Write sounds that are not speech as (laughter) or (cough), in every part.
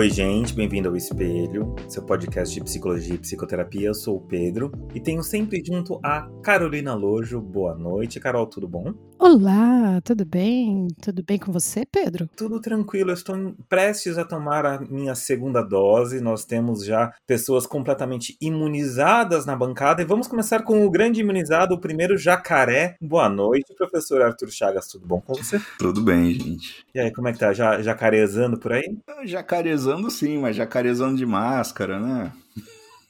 Oi, gente, bem-vindo ao Espelho, seu podcast de psicologia e psicoterapia. Eu sou o Pedro e tenho sempre junto a Carolina Lojo. Boa noite, Carol, tudo bom? Olá, tudo bem? Tudo bem com você, Pedro? Tudo tranquilo, eu estou prestes a tomar a minha segunda dose. Nós temos já pessoas completamente imunizadas na bancada e vamos começar com o grande imunizado, o primeiro jacaré. Boa noite, professor Arthur Chagas, tudo bom com você? Tudo bem, gente. E aí, como é que tá? Já jacarezando por aí? Jacarezando jacarezando sim, mas jacarezando de máscara, né?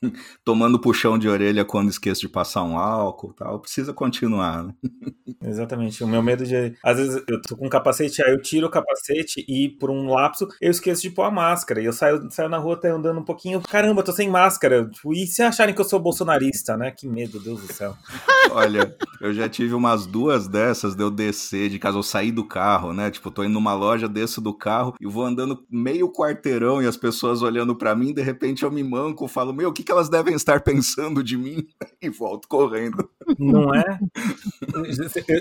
(laughs) tomando puxão de orelha quando esqueço de passar um álcool tal. Precisa continuar, né? (laughs) Exatamente. O meu medo de. Às vezes eu tô com um capacete, aí eu tiro o capacete e por um lapso eu esqueço de pôr a máscara. E eu saio, saio na rua até andando um pouquinho. Caramba, tô sem máscara. Tipo, e se acharem que eu sou bolsonarista, né? Que medo, Deus do céu. (laughs) Olha, eu já tive umas duas dessas de eu descer de casa, eu sair do carro, né? Tipo, tô indo numa loja, desço do carro e vou andando meio quarteirão e as pessoas olhando para mim, de repente eu me manco, falo, meu, o que, que elas devem estar pensando de mim? (laughs) E volto correndo. Não é?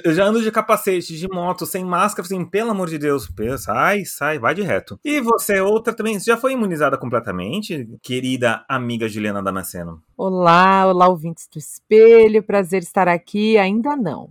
Eu já ando de capacete, de moto, sem máscara, assim, pelo amor de Deus, sai, sai, vai de reto. E você, outra também, já foi imunizada completamente, querida amiga Juliana Damasceno? Olá, olá, ouvintes do Espelho, prazer estar aqui. Ainda não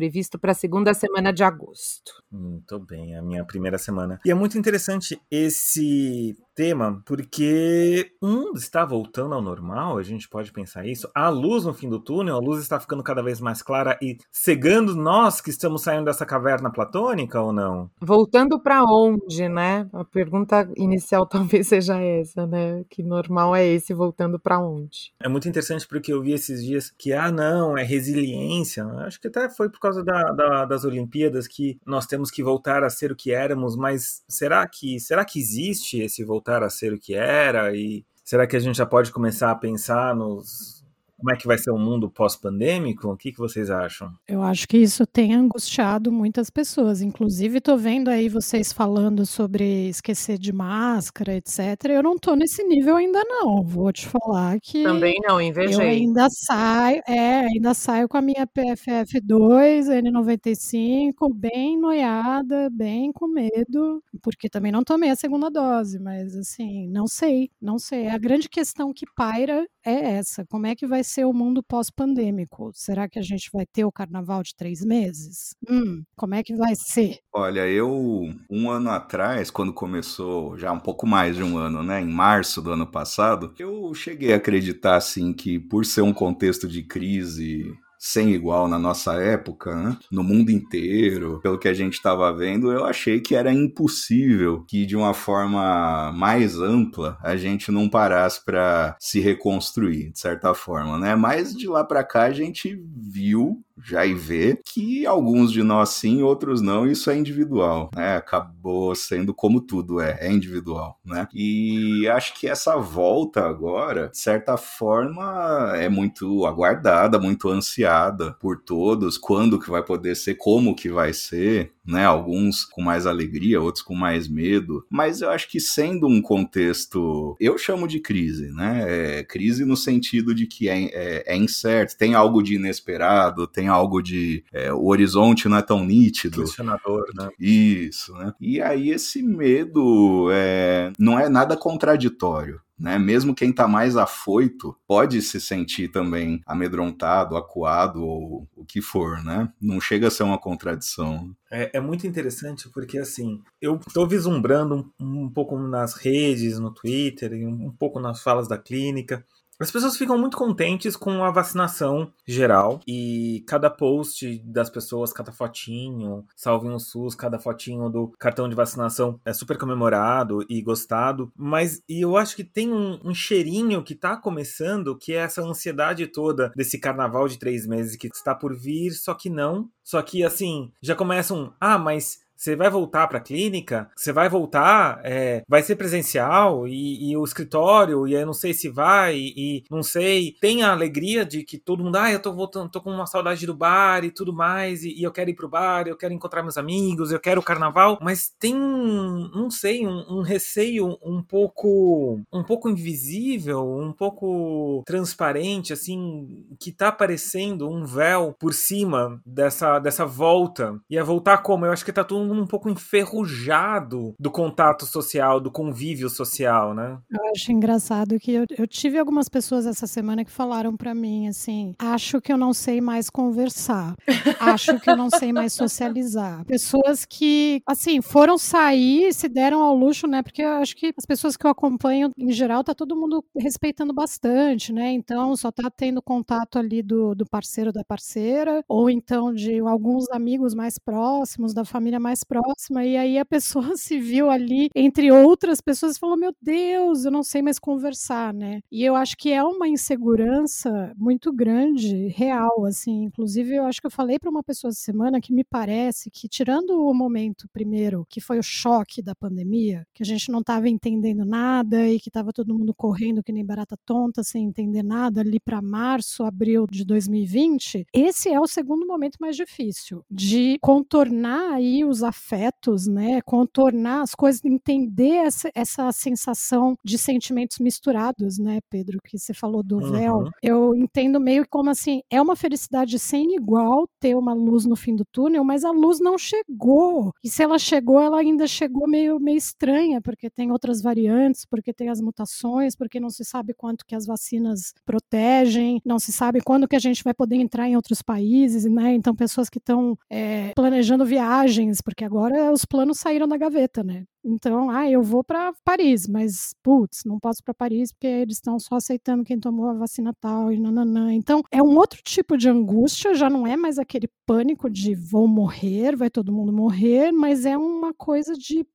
previsto para a segunda semana de agosto. Muito bem, a minha primeira semana. E é muito interessante esse tema, porque o mundo está voltando ao normal, a gente pode pensar isso. Há luz no fim do túnel, a luz está ficando cada vez mais clara e cegando nós que estamos saindo dessa caverna platônica ou não? Voltando para onde, né? A pergunta inicial (laughs) talvez seja essa, né? Que normal é esse voltando para onde? É muito interessante porque eu vi esses dias que, ah, não, é resiliência. Acho que até foi por causa da, da, das Olimpíadas que nós temos que voltar a ser o que éramos, mas será que, será que existe esse voltar? Voltar a ser o que era? E será que a gente já pode começar a pensar nos como é que vai ser o mundo pós-pandêmico? O que, que vocês acham? Eu acho que isso tem angustiado muitas pessoas. Inclusive, estou vendo aí vocês falando sobre esquecer de máscara, etc. Eu não estou nesse nível ainda não. Vou te falar que também não invejei. Eu ainda saio, é, ainda saio com a minha PFF2 N95 bem noiada, bem com medo, porque também não tomei a segunda dose. Mas assim, não sei, não sei. A grande questão que paira é essa. Como é que vai ser o mundo pós-pandêmico? Será que a gente vai ter o carnaval de três meses? Hum, como é que vai ser? Olha, eu, um ano atrás, quando começou, já um pouco mais de um ano, né, em março do ano passado, eu cheguei a acreditar, assim, que por ser um contexto de crise sem igual na nossa época, né? no mundo inteiro, pelo que a gente estava vendo, eu achei que era impossível que de uma forma mais ampla a gente não parasse para se reconstruir, de certa forma, né? Mas de lá para cá a gente viu já e vê que alguns de nós sim, outros não, isso é individual, né? Acabou sendo como tudo é, é individual, né? E acho que essa volta agora, de certa forma, é muito aguardada, muito ansiada por todos, quando que vai poder ser, como que vai ser, né? Alguns com mais alegria, outros com mais medo, mas eu acho que sendo um contexto, eu chamo de crise, né? É, crise no sentido de que é, é, é, incerto, tem algo de inesperado, tem algo de é, o horizonte não é tão nítido. Questionador, né? Isso, né? E aí esse medo é, não é nada contraditório né? Mesmo quem está mais afoito pode se sentir também amedrontado, acuado ou o que for, né? Não chega a ser uma contradição. É, é muito interessante porque, assim, eu estou vislumbrando um, um, pouco nas redes, no Twitter, um pouco nas falas da clínica, as pessoas ficam muito contentes com a vacinação geral e cada post das pessoas, cada fotinho, salve um SUS, cada fotinho do cartão de vacinação é super comemorado e gostado. Mas e eu acho que tem um, um cheirinho que tá começando, que é essa ansiedade toda desse carnaval de três meses que está por vir, só que não. Só que assim, já começam, ah, mas você vai voltar para a clínica, você vai voltar, é, vai ser presencial e, e, o escritório, e eu não sei se vai, e, não sei. Tem a alegria de que todo mundo, ah, eu tô voltando, tô com uma saudade do bar e tudo mais, e, e eu quero ir pro bar, eu quero encontrar meus amigos, eu quero o carnaval, mas tem, não sei, um, um receio um pouco, um pouco invisível, um pouco transparente, assim, que tá aparecendo um véu por cima dessa, dessa volta. E a voltar como? Eu acho que tá todo um pouco enferrujado do contato social, do convívio social, né? Eu acho engraçado que eu, eu tive algumas pessoas essa semana que falaram para mim assim: acho que eu não sei mais conversar, acho que eu não sei mais socializar. Pessoas que, assim, foram sair, se deram ao luxo, né? Porque eu acho que as pessoas que eu acompanho, em geral, tá todo mundo respeitando bastante, né? Então só tá tendo contato ali do, do parceiro da parceira, ou então de alguns amigos mais próximos, da família mais próxima, e aí a pessoa (laughs) se viu ali entre outras pessoas e falou: Meu Deus, eu não sei mais conversar, né? E eu acho que é uma insegurança muito grande, real, assim. Inclusive, eu acho que eu falei para uma pessoa essa semana que me parece que, tirando o momento primeiro, que foi o choque da pandemia, que a gente não estava entendendo nada e que estava todo mundo correndo que nem barata tonta, sem entender nada, ali para março, abril de 2020, esse é o segundo momento mais difícil de contornar aí os afetos, né? Contornar as coisas, entender essa, essa sensação de sentimentos misturados, né, Pedro? Que você falou do uhum. véu. Eu entendo meio como assim, é uma felicidade sem igual ter uma luz no fim do túnel, mas a luz não chegou. E se ela chegou, ela ainda chegou meio, meio estranha, porque tem outras variantes, porque tem as mutações, porque não se sabe quanto que as vacinas protegem, não se sabe quando que a gente vai poder entrar em outros países, né? Então, pessoas que estão é, planejando viagens, porque agora os planos saíram da gaveta, né? Então, ah, eu vou para Paris, mas putz, não posso para Paris porque eles estão só aceitando quem tomou a vacina tal e nananã. Então, é um outro tipo de angústia, já não é mais aquele pânico de vou morrer, vai todo mundo morrer, mas é uma coisa de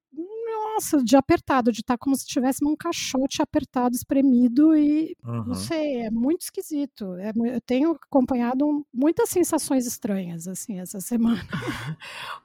nossa, de apertado, de estar tá como se estivesse num caixote apertado, espremido e uhum. não sei, é muito esquisito. É, eu tenho acompanhado muitas sensações estranhas, assim, essa semana. (laughs)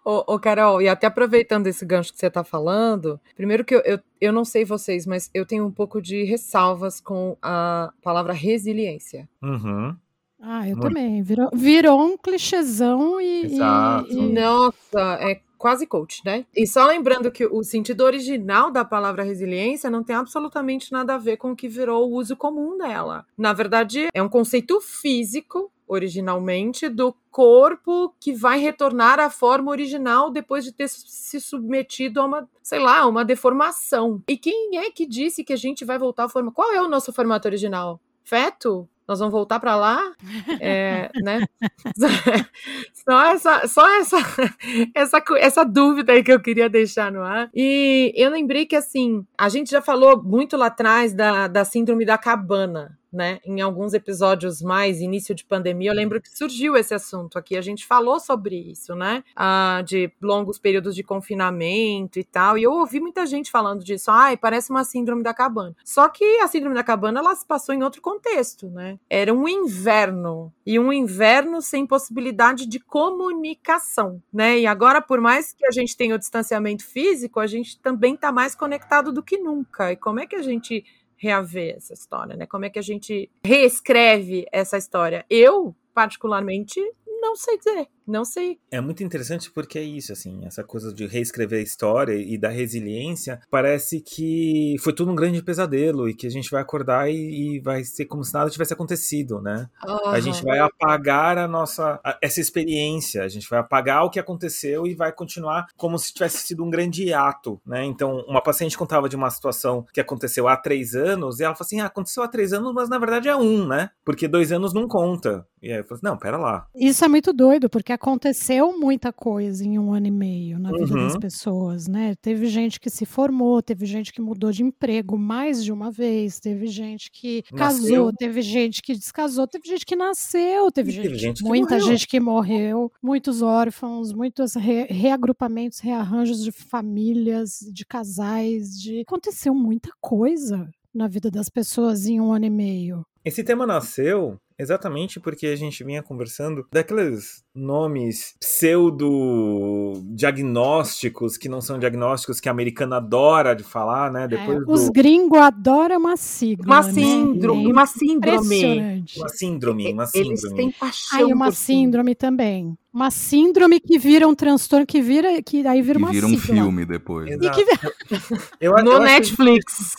ô, ô, Carol, e até aproveitando esse gancho que você está falando, primeiro que eu, eu, eu não sei vocês, mas eu tenho um pouco de ressalvas com a palavra resiliência. Uhum. Ah, eu Muito. também. Virou, virou um clichêzão e, Exato. E, e... Nossa, é quase coach, né? E só lembrando que o sentido original da palavra resiliência não tem absolutamente nada a ver com o que virou o uso comum dela. Na verdade, é um conceito físico originalmente do corpo que vai retornar à forma original depois de ter se submetido a uma, sei lá, uma deformação. E quem é que disse que a gente vai voltar à forma? Qual é o nosso formato original? Feto? nós vamos voltar para lá, é, né? (laughs) só essa, só essa, (laughs) essa, essa dúvida aí que eu queria deixar no ar. E eu lembrei que assim, a gente já falou muito lá atrás da, da síndrome da cabana, né? Em alguns episódios mais início de pandemia, eu lembro que surgiu esse assunto aqui. A gente falou sobre isso, né? Ah, de longos períodos de confinamento e tal. E eu ouvi muita gente falando disso. Ai, parece uma síndrome da cabana. Só que a síndrome da cabana ela se passou em outro contexto, né? Era um inverno e um inverno sem possibilidade de comunicação, né? E agora, por mais que a gente tenha o distanciamento físico, a gente também está mais conectado do que nunca. E como é que a gente reaver essa história, né? Como é que a gente reescreve essa história? Eu, particularmente, não sei dizer. Não sei. É muito interessante porque é isso, assim, essa coisa de reescrever a história e da resiliência, parece que foi tudo um grande pesadelo e que a gente vai acordar e, e vai ser como se nada tivesse acontecido, né? Uhum. A gente vai apagar a nossa a, essa experiência, a gente vai apagar o que aconteceu e vai continuar como se tivesse sido um grande ato, né? Então, uma paciente contava de uma situação que aconteceu há três anos e ela falou assim: ah, aconteceu há três anos, mas na verdade é um, né? Porque dois anos não conta. E aí eu falei assim, não, pera lá. Isso é muito doido, porque aconteceu muita coisa em um ano e meio na vida uhum. das pessoas, né? Teve gente que se formou, teve gente que mudou de emprego mais de uma vez, teve gente que nasceu. casou, teve gente que descasou, teve gente que nasceu, teve, gente, teve gente, muita morreu. gente que morreu, muitos órfãos, muitos re reagrupamentos, rearranjos de famílias, de casais, de aconteceu muita coisa na vida das pessoas em um ano e meio. Esse tema nasceu exatamente porque a gente vinha conversando daqueles nomes pseudo-diagnósticos que não são diagnósticos que a americana adora de falar, né? É, Depois é, do... Os gringos adoram uma sigla. Uma né? síndrome. Né? Uma síndrome. Uma síndrome, uma síndrome. Eles têm paixão. Ai, uma síndrome também. Uma síndrome que vira um transtorno, que vira, que aí vira que uma vira um filme depois. E que vira... (laughs) eu, eu, no eu Netflix.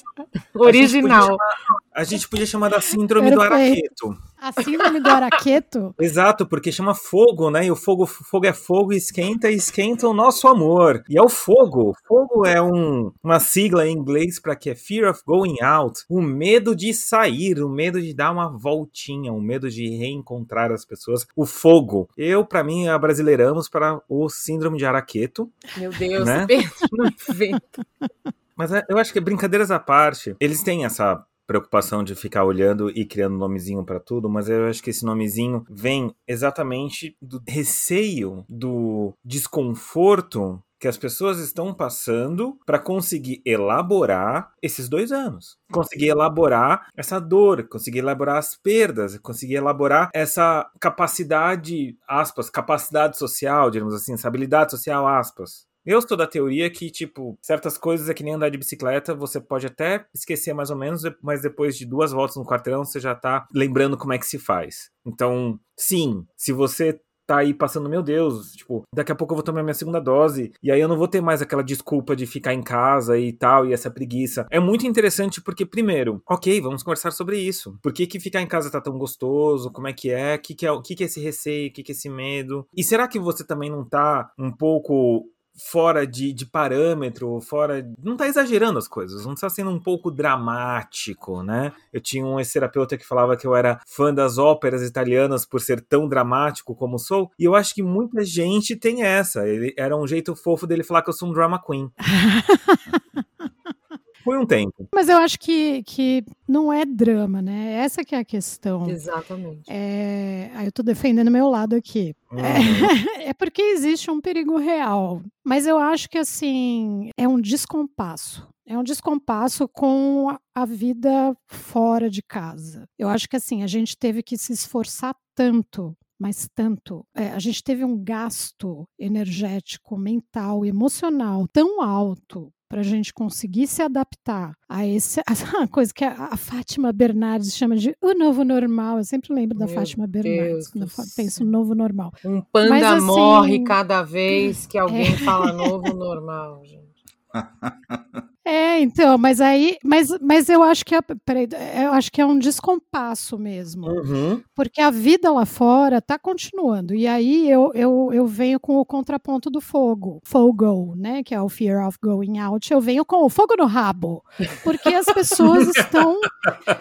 Original. A gente, chamar, a gente, podia chamar da síndrome Perfeito. do araqueto. A síndrome do araqueto? (laughs) Exato, porque chama fogo, né? E o fogo, fogo é fogo, esquenta e esquenta o nosso amor. E é o fogo. Fogo é um, uma sigla em inglês para que é fear of going out, o medo de sair, o medo de dar uma voltinha, o medo de reencontrar as pessoas. O fogo. Eu, para mim, brasileiramos para o síndrome de araqueto. Meu Deus, né? (laughs) evento. Mas é, eu acho que brincadeiras à parte, eles têm essa preocupação de ficar olhando e criando nomezinho para tudo, mas eu acho que esse nomezinho vem exatamente do receio, do desconforto que as pessoas estão passando para conseguir elaborar esses dois anos. Conseguir elaborar essa dor, conseguir elaborar as perdas, conseguir elaborar essa capacidade, aspas, capacidade social, digamos assim, essa habilidade social, aspas, eu sou da teoria que, tipo, certas coisas é que nem andar de bicicleta, você pode até esquecer mais ou menos, mas depois de duas voltas no quarteirão, você já tá lembrando como é que se faz. Então, sim, se você tá aí passando, meu Deus, tipo, daqui a pouco eu vou tomar minha segunda dose, e aí eu não vou ter mais aquela desculpa de ficar em casa e tal, e essa preguiça. É muito interessante porque, primeiro, ok, vamos conversar sobre isso. Por que, que ficar em casa tá tão gostoso? Como é que é? O que, que, é, que, que é esse receio? O que, que é esse medo? E será que você também não tá um pouco fora de, de parâmetro, fora. Não tá exagerando as coisas, não está sendo um pouco dramático, né? Eu tinha um ex-terapeuta que falava que eu era fã das óperas italianas por ser tão dramático como sou, e eu acho que muita gente tem essa. Ele era um jeito fofo dele falar que eu sou um drama queen. (laughs) Foi um tempo. Mas eu acho que, que não é drama, né? Essa que é a questão. Exatamente. É... Aí eu tô defendendo meu lado aqui. Uhum. É... (laughs) é porque existe um perigo real. Mas eu acho que, assim, é um descompasso. É um descompasso com a vida fora de casa. Eu acho que, assim, a gente teve que se esforçar tanto mas tanto. É, a gente teve um gasto energético, mental, emocional tão alto para a gente conseguir se adaptar a essa (laughs) coisa que a, a, Fátima Bernardes chama de o novo normal. Eu sempre lembro da Meu Fátima Bernardes quando eu penso no novo normal. Um panda Mas, assim, morre cada vez que (laughs) alguém é... fala novo normal, gente. (laughs) É, então, mas aí, mas, mas eu acho que é, peraí, eu acho que é um descompasso mesmo, uhum. porque a vida lá fora está continuando. E aí eu, eu, eu venho com o contraponto do fogo, fogo, né, que é o fear of going out. Eu venho com o fogo no rabo, porque as pessoas estão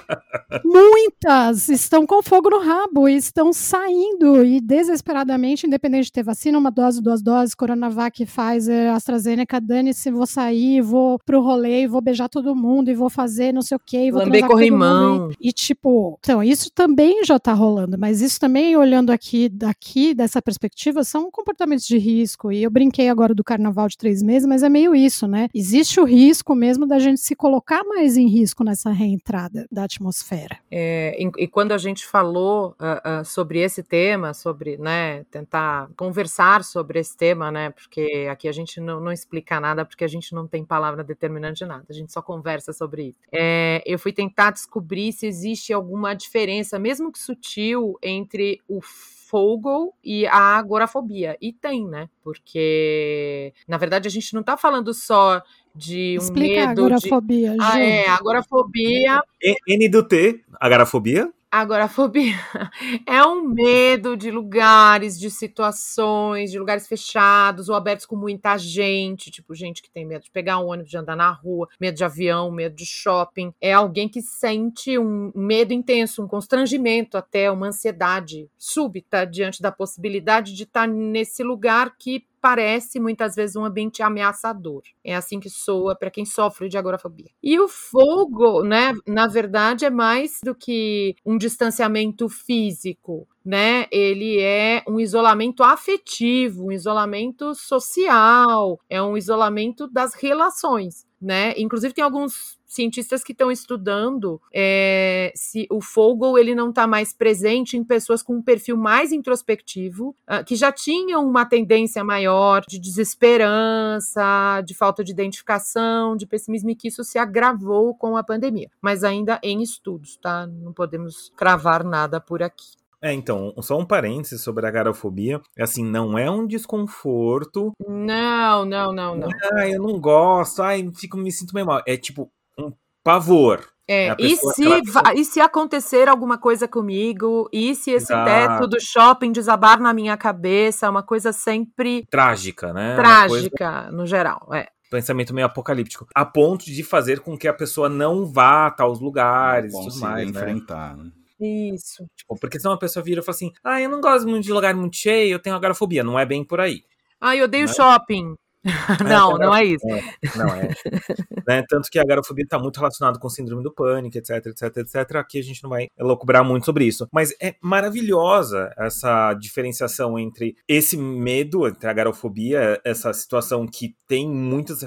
(laughs) muitas estão com fogo no rabo e estão saindo e desesperadamente, independente de ter vacina, uma dose, duas doses, Coronavac, Pfizer, AstraZeneca, dane-se, vou sair, vou pro rolê, vou beijar todo mundo e vou fazer não sei o que, vou Lamber corrimão. E, e tipo, então, isso também já tá rolando, mas isso também, olhando aqui, daqui, dessa perspectiva, são comportamentos de risco. E eu brinquei agora do carnaval de três meses, mas é meio isso, né? Existe o risco mesmo da gente se colocar mais em risco nessa reentrada da atmosfera. É, e, e, quando a gente falou uh, uh, sobre esse tema, sobre, né, tentar conversar sobre esse tema, né, porque aqui a gente não, não explica nada, porque a gente não tem palavra determinante de nada, a gente só conversa sobre isso. É, eu fui tentar descobrir se existe alguma diferença, mesmo que sutil, entre o fogo e a agorafobia. E tem, né? Porque, na verdade, a gente não tá falando só de um Explica medo a agorafobia, de... Ah, é, agorafobia... N do T, agorafobia? Agorafobia (laughs) é um medo de lugares, de situações, de lugares fechados ou abertos com muita gente, tipo gente que tem medo de pegar um ônibus, de andar na rua, medo de avião, medo de shopping. É alguém que sente um medo intenso, um constrangimento até, uma ansiedade súbita diante da possibilidade de estar nesse lugar que parece muitas vezes um ambiente ameaçador. É assim que soa para quem sofre de agorafobia. E o fogo, né, na verdade é mais do que um distanciamento físico, né? Ele é um isolamento afetivo, um isolamento social, é um isolamento das relações, né? Inclusive tem alguns cientistas que estão estudando é, se o fogo ele não está mais presente em pessoas com um perfil mais introspectivo, uh, que já tinham uma tendência maior de desesperança, de falta de identificação, de pessimismo, e que isso se agravou com a pandemia. Mas ainda em estudos, tá? Não podemos cravar nada por aqui. É, então, só um parênteses sobre a agorafobia. Assim, não é um desconforto. Não, não, não, não. Ah, eu não gosto, ai, fico, me sinto meio mal. É tipo um pavor. É, e, se, ela... e se acontecer alguma coisa comigo? E se esse Exato. teto do shopping desabar na minha cabeça? É uma coisa sempre. Trágica, né? Trágica, coisa... no geral, é pensamento meio apocalíptico, a ponto de fazer com que a pessoa não vá a tais lugares e tudo mais, enfrentar, né? Isso. Tipo, porque senão a pessoa vira e fala assim: ah, eu não gosto muito de lugar muito cheio, eu tenho agorafobia. Não é bem por aí. Ah, eu odeio né? shopping. (laughs) não, não é isso. É, não é. né? Tanto que a agorafobia está muito relacionado com síndrome do pânico, etc, etc, etc. Aqui a gente não vai elocubrar muito sobre isso. Mas é maravilhosa essa diferenciação entre esse medo, entre a agorafobia, essa situação que tem muitas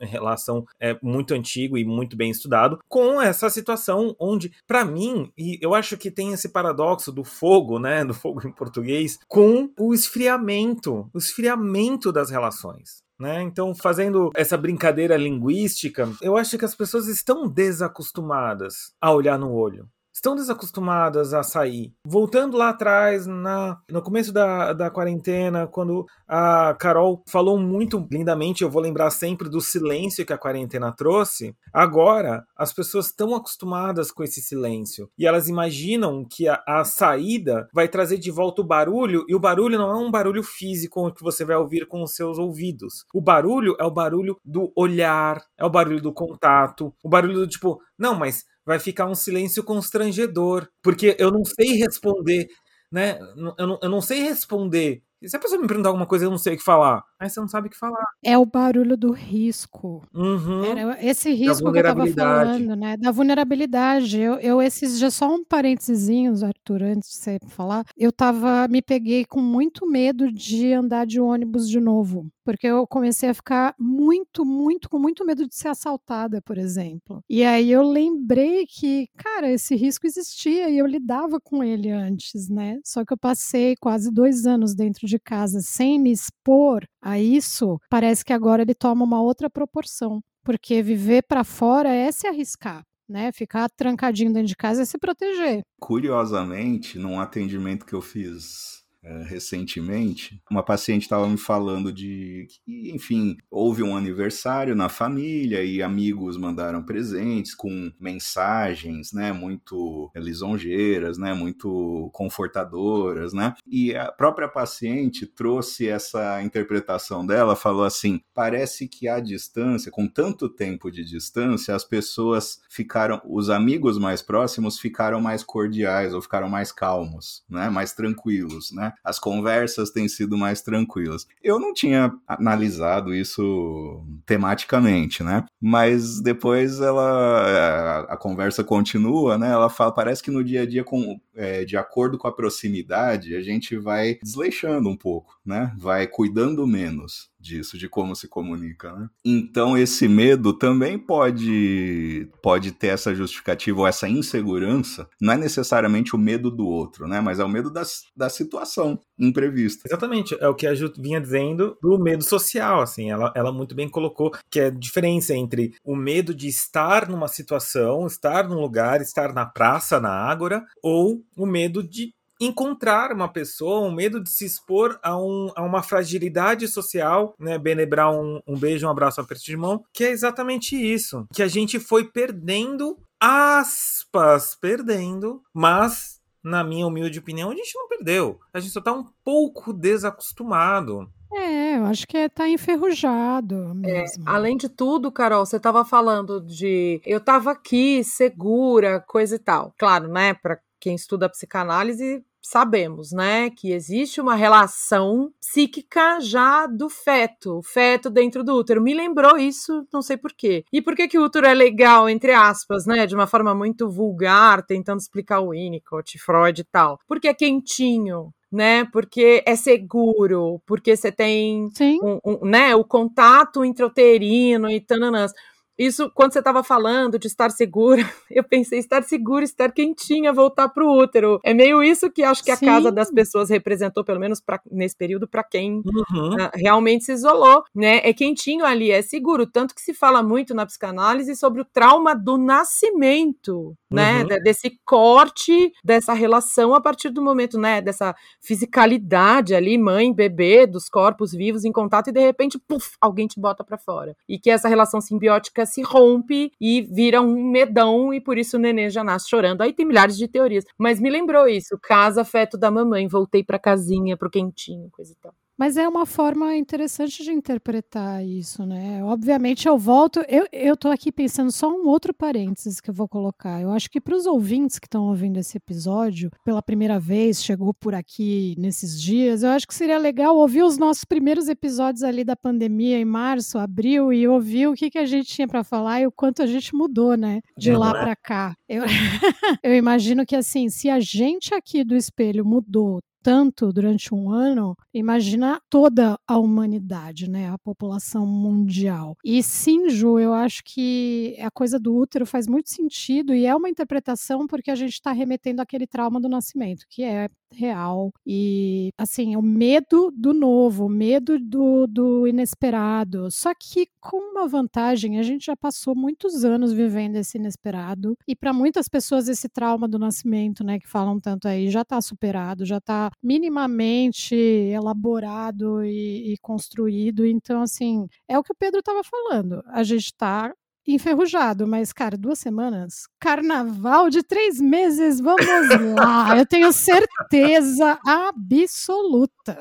relação é, muito antigo e muito bem estudado, com essa situação onde, para mim, e eu acho que tem esse paradoxo do fogo, né, do fogo em português, com o esfriamento, o esfriamento das relações. Né? Então, fazendo essa brincadeira linguística, eu acho que as pessoas estão desacostumadas a olhar no olho estão desacostumadas a sair. Voltando lá atrás, na, no começo da, da quarentena, quando a Carol falou muito lindamente, eu vou lembrar sempre do silêncio que a quarentena trouxe. Agora, as pessoas estão acostumadas com esse silêncio e elas imaginam que a, a saída vai trazer de volta o barulho, e o barulho não é um barulho físico que você vai ouvir com os seus ouvidos. O barulho é o barulho do olhar, é o barulho do contato, o barulho do tipo, não, mas vai ficar um silêncio constrangedor, porque eu não sei responder, né? Eu não, eu não sei responder. Se a pessoa me perguntar alguma coisa, eu não sei o que falar. Aí você não sabe o que falar. É o barulho do risco. Uhum. Era esse risco que eu estava falando, né? Da vulnerabilidade. Eu, eu esses já só um parênteses, Arthur, antes de você falar. Eu tava, me peguei com muito medo de andar de ônibus de novo porque eu comecei a ficar muito, muito, com muito medo de ser assaltada, por exemplo. E aí eu lembrei que, cara, esse risco existia e eu lidava com ele antes, né? Só que eu passei quase dois anos dentro de casa sem me expor a isso, parece que agora ele toma uma outra proporção. Porque viver para fora é se arriscar. Né, ficar trancadinho dentro de casa é se proteger. Curiosamente, num atendimento que eu fiz é, recentemente, uma paciente estava me falando de que, enfim, houve um aniversário na família e amigos mandaram presentes com mensagens, né, muito lisonjeiras, né, muito confortadoras, né? E a própria paciente trouxe essa interpretação dela, falou assim: parece que à distância, com tanto tempo de distância, as pessoas ficaram, os amigos mais próximos ficaram mais cordiais ou ficaram mais calmos, né, mais tranquilos, né? As conversas têm sido mais tranquilas. Eu não tinha analisado isso tematicamente, né? Mas depois ela a, a conversa continua, né? Ela fala, parece que no dia a dia, com, é, de acordo com a proximidade, a gente vai desleixando um pouco, né? Vai cuidando menos disso, de como se comunica, né? Então esse medo também pode pode ter essa justificativa ou essa insegurança, não é necessariamente o medo do outro, né? Mas é o medo das, da situação imprevista. Exatamente, é o que a Ju vinha dizendo do medo social, assim, ela, ela muito bem colocou que é a diferença entre o medo de estar numa situação, estar num lugar, estar na praça, na ágora, ou o medo de encontrar uma pessoa, um medo de se expor a, um, a uma fragilidade social, né? Benebrar um, um beijo, um abraço, um aperto de mão, que é exatamente isso. Que a gente foi perdendo, aspas, perdendo, mas, na minha humilde opinião, a gente não perdeu. A gente só tá um pouco desacostumado. É, eu acho que é, tá enferrujado mesmo. É, além de tudo, Carol, você estava falando de eu estava aqui, segura, coisa e tal. Claro, né? Para quem estuda psicanálise, sabemos, né, que existe uma relação psíquica já do feto, o feto dentro do útero. Me lembrou isso, não sei por quê. E por que que o útero é legal, entre aspas, né, de uma forma muito vulgar, tentando explicar o Winnicott, Freud e tal? Porque é quentinho, né? Porque é seguro, porque você tem um, um, né, o contato intrauterino e tananãs. Isso, quando você estava falando de estar segura, (laughs) eu pensei estar segura, estar quentinha, voltar para o útero. É meio isso que acho que a Sim. casa das pessoas representou, pelo menos pra, nesse período, para quem uhum. uh, realmente se isolou, né? É quentinho ali, é seguro. Tanto que se fala muito na psicanálise sobre o trauma do nascimento, né? Uhum. Desse corte dessa relação a partir do momento, né? Dessa fisicalidade ali, mãe, bebê, dos corpos vivos em contato e de repente, puf, alguém te bota para fora. E que essa relação simbiótica se rompe e vira um medão e por isso o nenê já nasce chorando. Aí tem milhares de teorias, mas me lembrou isso, casa afeto da mamãe, voltei para casinha, pro quentinho, coisa e tal. Mas é uma forma interessante de interpretar isso, né? Obviamente eu volto, eu, eu tô aqui pensando só um outro parênteses que eu vou colocar. Eu acho que para os ouvintes que estão ouvindo esse episódio pela primeira vez, chegou por aqui nesses dias, eu acho que seria legal ouvir os nossos primeiros episódios ali da pandemia em março, abril e ouvir o que, que a gente tinha para falar e o quanto a gente mudou, né? De lá é? para cá. Eu, (laughs) eu imagino que assim, se a gente aqui do espelho mudou tanto durante um ano, imagina toda a humanidade, né? A população mundial. E sim, Ju, eu acho que a coisa do útero faz muito sentido e é uma interpretação porque a gente está remetendo àquele trauma do nascimento, que é real. E, assim, o medo do novo, o medo do, do inesperado. Só que com uma vantagem, a gente já passou muitos anos vivendo esse inesperado. E para muitas pessoas, esse trauma do nascimento, né, que falam tanto aí, já está superado, já está minimamente elaborado e, e construído. Então, assim, é o que o Pedro estava falando. A gente está enferrujado, mas, cara, duas semanas. Carnaval de três meses, vamos lá. Eu tenho certeza absoluta.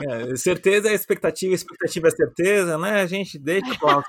É, certeza é expectativa, expectativa é certeza, né? A gente deixa o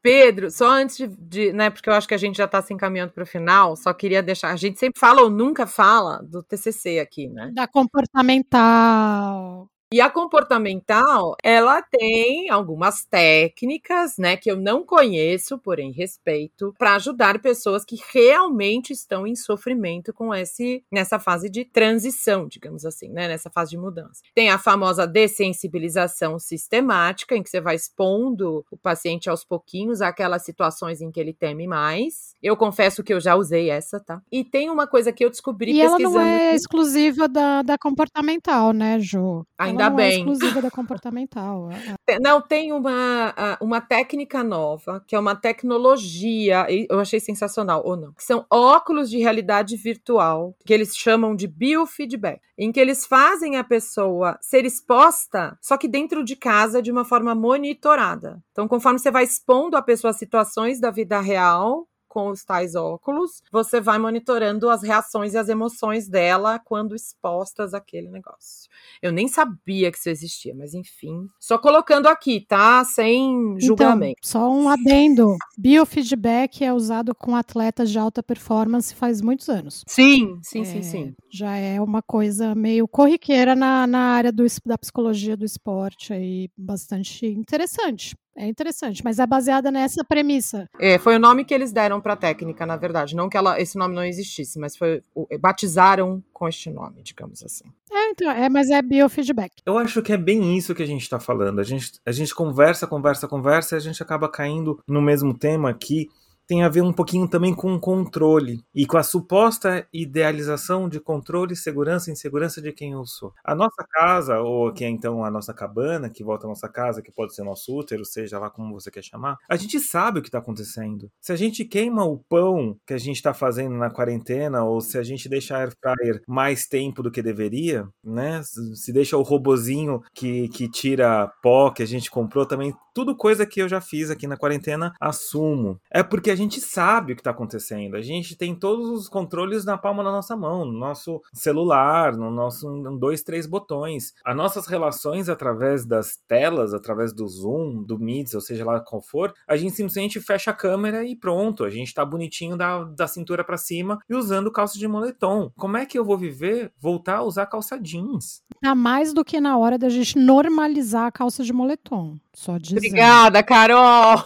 Pedro, só antes de, de, né, porque eu acho que a gente já está se encaminhando para o final, só queria deixar, a gente sempre fala ou nunca fala do TCC aqui, né? Da comportamental. E a comportamental, ela tem algumas técnicas, né, que eu não conheço, porém respeito, para ajudar pessoas que realmente estão em sofrimento com esse nessa fase de transição, digamos assim, né, nessa fase de mudança. Tem a famosa dessensibilização sistemática, em que você vai expondo o paciente aos pouquinhos àquelas situações em que ele teme mais. Eu confesso que eu já usei essa, tá? E tem uma coisa que eu descobri e pesquisando. E ela não é exclusiva da, da comportamental, né, Ju? Ainda Ainda não é bem. É exclusiva da comportamental. É, é. Não, tem uma, uma técnica nova, que é uma tecnologia, eu achei sensacional, ou não, que são óculos de realidade virtual, que eles chamam de biofeedback, em que eles fazem a pessoa ser exposta, só que dentro de casa, de uma forma monitorada. Então, conforme você vai expondo a pessoa a situações da vida real, com os tais óculos, você vai monitorando as reações e as emoções dela quando expostas àquele negócio. Eu nem sabia que isso existia, mas enfim. Só colocando aqui, tá? Sem então, julgamento. Então, só um adendo. Biofeedback é usado com atletas de alta performance faz muitos anos. Sim, sim, é, sim, sim. Já é uma coisa meio corriqueira na, na área do, da psicologia do esporte aí, bastante interessante. É interessante, mas é baseada nessa premissa. É, foi o nome que eles deram para a técnica, na verdade. Não que ela, esse nome não existisse, mas foi batizaram com este nome, digamos assim. É, então, é, mas é biofeedback. Eu acho que é bem isso que a gente está falando. A gente, a gente conversa, conversa, conversa, e a gente acaba caindo no mesmo tema aqui tem a ver um pouquinho também com controle e com a suposta idealização de controle, segurança e insegurança de quem eu sou. A nossa casa, ou que é então a nossa cabana, que volta à nossa casa, que pode ser nosso útero, seja lá como você quer chamar, a gente sabe o que está acontecendo. Se a gente queima o pão que a gente está fazendo na quarentena, ou se a gente deixa a air fryer mais tempo do que deveria, né? Se deixa o robozinho que, que tira pó que a gente comprou também, tudo coisa que eu já fiz aqui na quarentena, assumo. É porque a gente sabe o que está acontecendo. A gente tem todos os controles na palma da nossa mão, no nosso celular, no nosso dois, três botões. As nossas relações através das telas, através do Zoom, do Meets, ou seja lá qual for, a gente simplesmente fecha a câmera e pronto. A gente está bonitinho da, da cintura para cima e usando calça de moletom. Como é que eu vou viver voltar a usar calça jeans? Tá mais do que na hora da gente normalizar a calça de moletom. Só dizendo. Obrigada, Carol!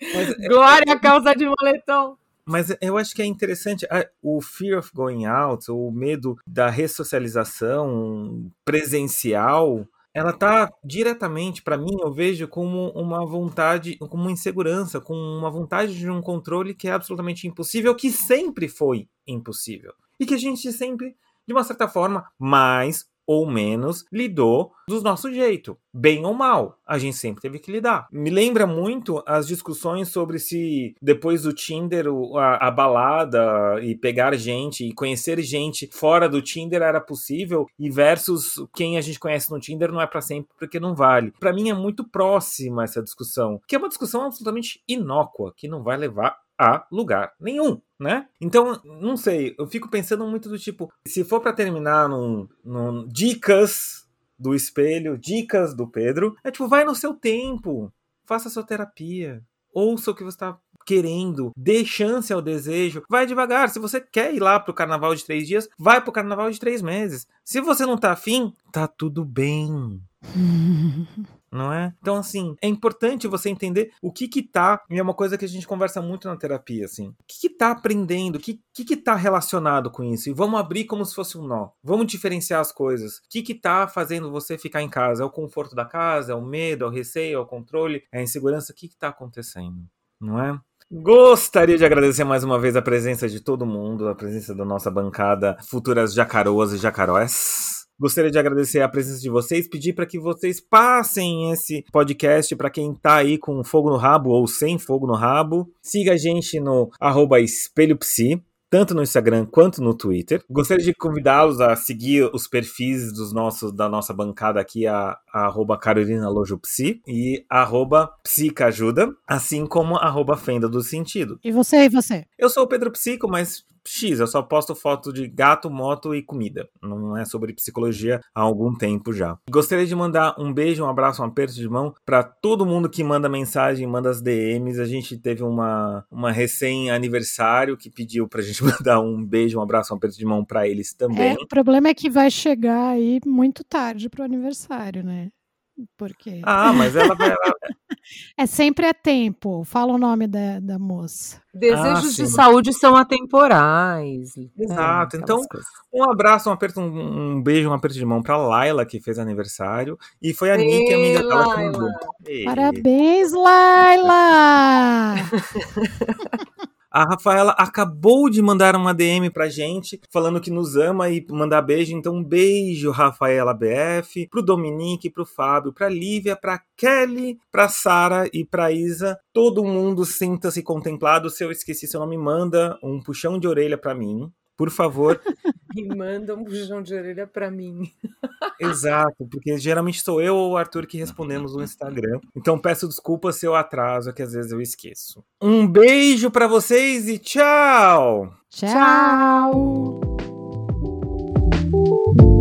Mas, é, Glória, a calça de moletom. Mas eu acho que é interessante o fear of going out, o medo da ressocialização presencial, ela tá diretamente para mim, eu vejo como uma vontade, como uma insegurança, com uma vontade de um controle que é absolutamente impossível, que sempre foi impossível. E que a gente sempre, de uma certa forma, mais ou menos lidou do nosso jeito, bem ou mal, a gente sempre teve que lidar. Me lembra muito as discussões sobre se depois do Tinder a, a balada e pegar gente e conhecer gente fora do Tinder era possível e versus quem a gente conhece no Tinder não é para sempre porque não vale. Para mim é muito próxima essa discussão, que é uma discussão absolutamente inócua, que não vai levar a lugar nenhum, né? Então, não sei, eu fico pensando muito do tipo, se for para terminar num, num dicas do espelho, dicas do Pedro, é tipo, vai no seu tempo, faça sua terapia, ouça o que você está querendo, dê chance ao desejo, vai devagar. Se você quer ir lá pro carnaval de três dias, vai pro carnaval de três meses. Se você não tá afim, tá tudo bem. (laughs) não é? Então, assim, é importante você entender o que que tá, e é uma coisa que a gente conversa muito na terapia, assim, o que que tá aprendendo, o que, que que tá relacionado com isso, e vamos abrir como se fosse um nó, vamos diferenciar as coisas, o que que tá fazendo você ficar em casa, é o conforto da casa, é o medo, é o receio, é o controle, é a insegurança, o que que tá acontecendo, não é? Gostaria de agradecer mais uma vez a presença de todo mundo, a presença da nossa bancada, futuras jacaroas e jacaróis. Gostaria de agradecer a presença de vocês, pedir para que vocês passem esse podcast para quem está aí com fogo no rabo ou sem fogo no rabo. Siga a gente no arroba espelhopsi, tanto no Instagram quanto no Twitter. Gostaria de convidá-los a seguir os perfis dos nossos, da nossa bancada aqui, a, a arroba Carolina Lojopsi e arroba Psicajuda, assim como arroba Fenda do Sentido. E você, e você? Eu sou o Pedro Psico, mas X, eu só posto foto de gato, moto e comida. Não é sobre psicologia há algum tempo já. Gostaria de mandar um beijo, um abraço, um aperto de mão para todo mundo que manda mensagem, manda as DMs. A gente teve uma, uma recém-aniversário que pediu pra gente (laughs) mandar um beijo, um abraço, um aperto de mão para eles também. É, o problema é que vai chegar aí muito tarde pro aniversário, né? Porque. Ah, mas ela (laughs) é sempre a tempo. Fala o nome da, da moça. Desejos ah, de saúde são atemporais. Exato. É, então, coisas. um abraço, um aperto, um, um, beijo, um aperto de mão para Laila, que fez aniversário. E foi a Nick, amiga dela que Parabéns, Laila! (laughs) A Rafaela acabou de mandar uma DM pra gente, falando que nos ama e mandar beijo. Então, um beijo, Rafaela BF, pro Dominique, pro Fábio, pra Lívia, pra Kelly, pra Sara e pra Isa. Todo mundo sinta-se contemplado. Se eu esqueci seu nome, manda um puxão de orelha pra mim por favor. (laughs) E manda um puxão de orelha para mim. (laughs) Exato, porque geralmente sou eu ou o Arthur que respondemos no Instagram. Então peço desculpas se eu atraso, que às vezes eu esqueço. Um beijo para vocês e tchau! Tchau! tchau.